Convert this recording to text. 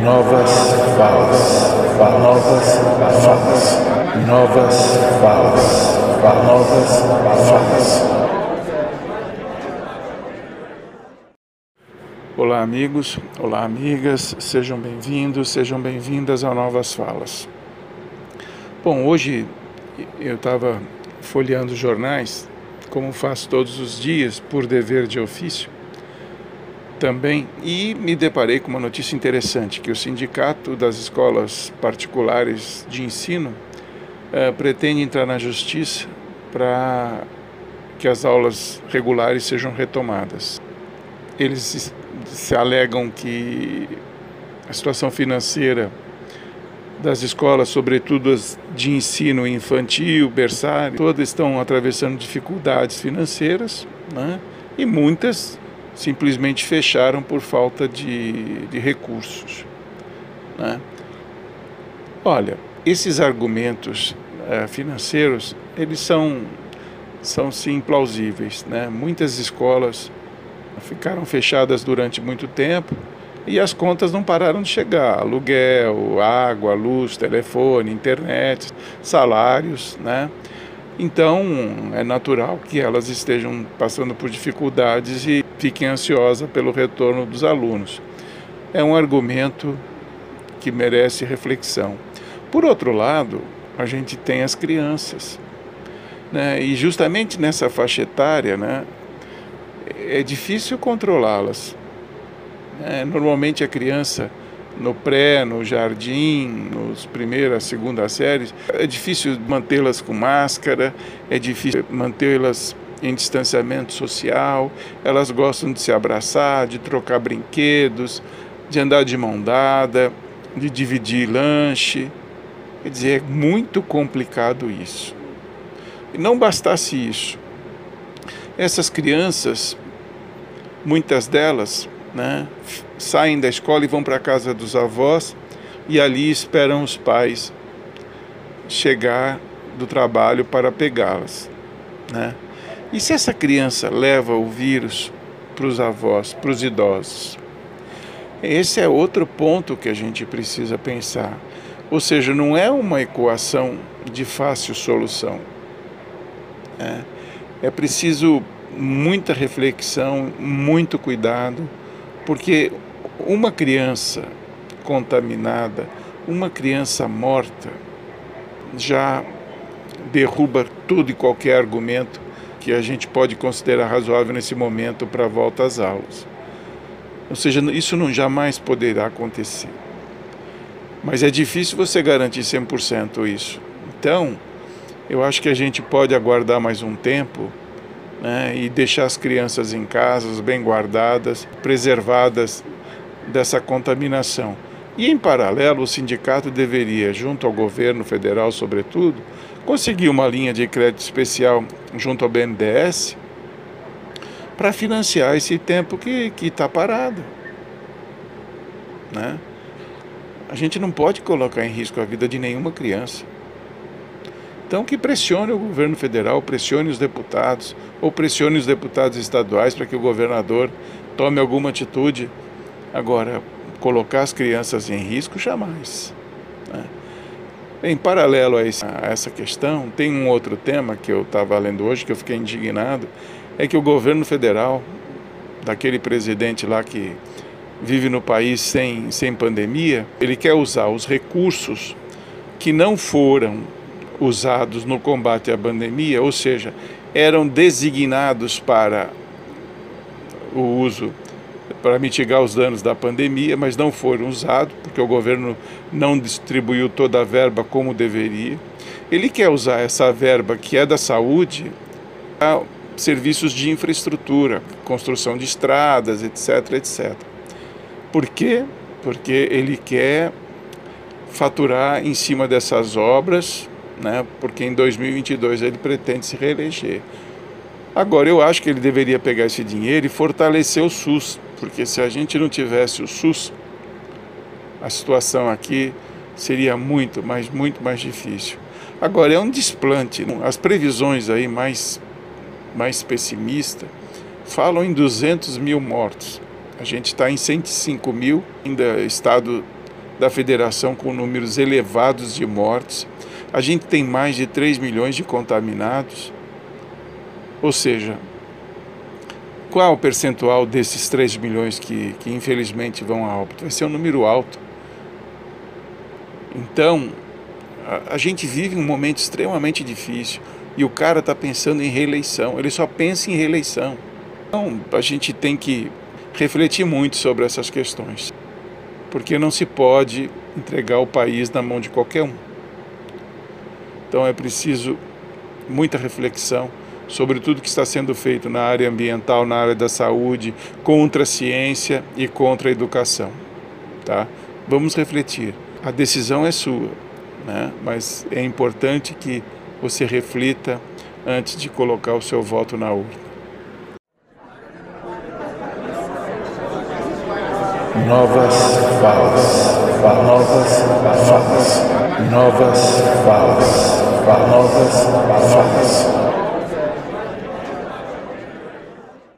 Novas falas, novas falas, novas falas, novas falas. Olá, amigos, olá, amigas, sejam bem-vindos, sejam bem-vindas a Novas Falas. Bom, hoje eu estava folheando jornais, como faço todos os dias, por dever de ofício também, e me deparei com uma notícia interessante, que o Sindicato das Escolas Particulares de Ensino uh, pretende entrar na justiça para que as aulas regulares sejam retomadas. Eles se, alegam que a situação financeira das escolas, sobretudo as de ensino infantil, berçário, todas estão atravessando dificuldades financeiras, né? e muitas simplesmente fecharam por falta de, de recursos. Né? Olha, esses argumentos é, financeiros, eles são, são sim plausíveis. Né? Muitas escolas ficaram fechadas durante muito tempo e as contas não pararam de chegar. Aluguel, água, luz, telefone, internet, salários, né? Então, é natural que elas estejam passando por dificuldades e fiquem ansiosas pelo retorno dos alunos. É um argumento que merece reflexão. Por outro lado, a gente tem as crianças. Né? E justamente nessa faixa etária, né, é difícil controlá-las. É, normalmente a criança no pré, no jardim, nos primeiras, segunda séries, é difícil mantê-las com máscara, é difícil mantê-las em distanciamento social, elas gostam de se abraçar, de trocar brinquedos, de andar de mão dada, de dividir lanche. Quer dizer, é muito complicado isso. E não bastasse isso, essas crianças, muitas delas, né, saem da escola e vão para a casa dos avós e ali esperam os pais chegar do trabalho para pegá-las. Né? E se essa criança leva o vírus para os avós, para os idosos? Esse é outro ponto que a gente precisa pensar. Ou seja, não é uma equação de fácil solução. É, é preciso muita reflexão, muito cuidado, porque uma criança contaminada, uma criança morta, já derruba tudo e qualquer argumento que a gente pode considerar razoável nesse momento para a volta às aulas. Ou seja, isso não jamais poderá acontecer. Mas é difícil você garantir 100% isso. Então, eu acho que a gente pode aguardar mais um tempo né, e deixar as crianças em casas, bem guardadas, preservadas dessa contaminação. E, em paralelo, o sindicato deveria, junto ao governo federal, sobretudo, conseguir uma linha de crédito especial junto ao BNDES para financiar esse tempo que está parado. Né? A gente não pode colocar em risco a vida de nenhuma criança. Então, que pressione o governo federal, pressione os deputados, ou pressione os deputados estaduais para que o governador tome alguma atitude. Agora, colocar as crianças em risco, jamais. Né? Em paralelo a, esse, a essa questão, tem um outro tema que eu estava lendo hoje, que eu fiquei indignado, é que o governo federal, daquele presidente lá que vive no país sem, sem pandemia, ele quer usar os recursos que não foram usados no combate à pandemia, ou seja, eram designados para o uso para mitigar os danos da pandemia, mas não foram usados porque o governo não distribuiu toda a verba como deveria. Ele quer usar essa verba que é da saúde para serviços de infraestrutura, construção de estradas, etc, etc. Por quê? Porque ele quer faturar em cima dessas obras né? porque em 2022 ele pretende se reeleger. Agora, eu acho que ele deveria pegar esse dinheiro e fortalecer o SUS, porque se a gente não tivesse o SUS, a situação aqui seria muito, mas muito mais difícil. Agora, é um desplante. As previsões aí mais, mais pessimistas falam em 200 mil mortos. A gente está em 105 mil, ainda estado da federação com números elevados de mortes. A gente tem mais de 3 milhões de contaminados. Ou seja, qual o percentual desses 3 milhões que, que infelizmente vão a óbito? Vai ser um número alto. Então, a, a gente vive um momento extremamente difícil e o cara está pensando em reeleição, ele só pensa em reeleição. Então, a gente tem que refletir muito sobre essas questões, porque não se pode entregar o país na mão de qualquer um. Então, é preciso muita reflexão sobre tudo que está sendo feito na área ambiental, na área da saúde, contra a ciência e contra a educação. Tá? Vamos refletir. A decisão é sua, né? mas é importante que você reflita antes de colocar o seu voto na urna. Novas falas, novas falas, novas falas, novas falas.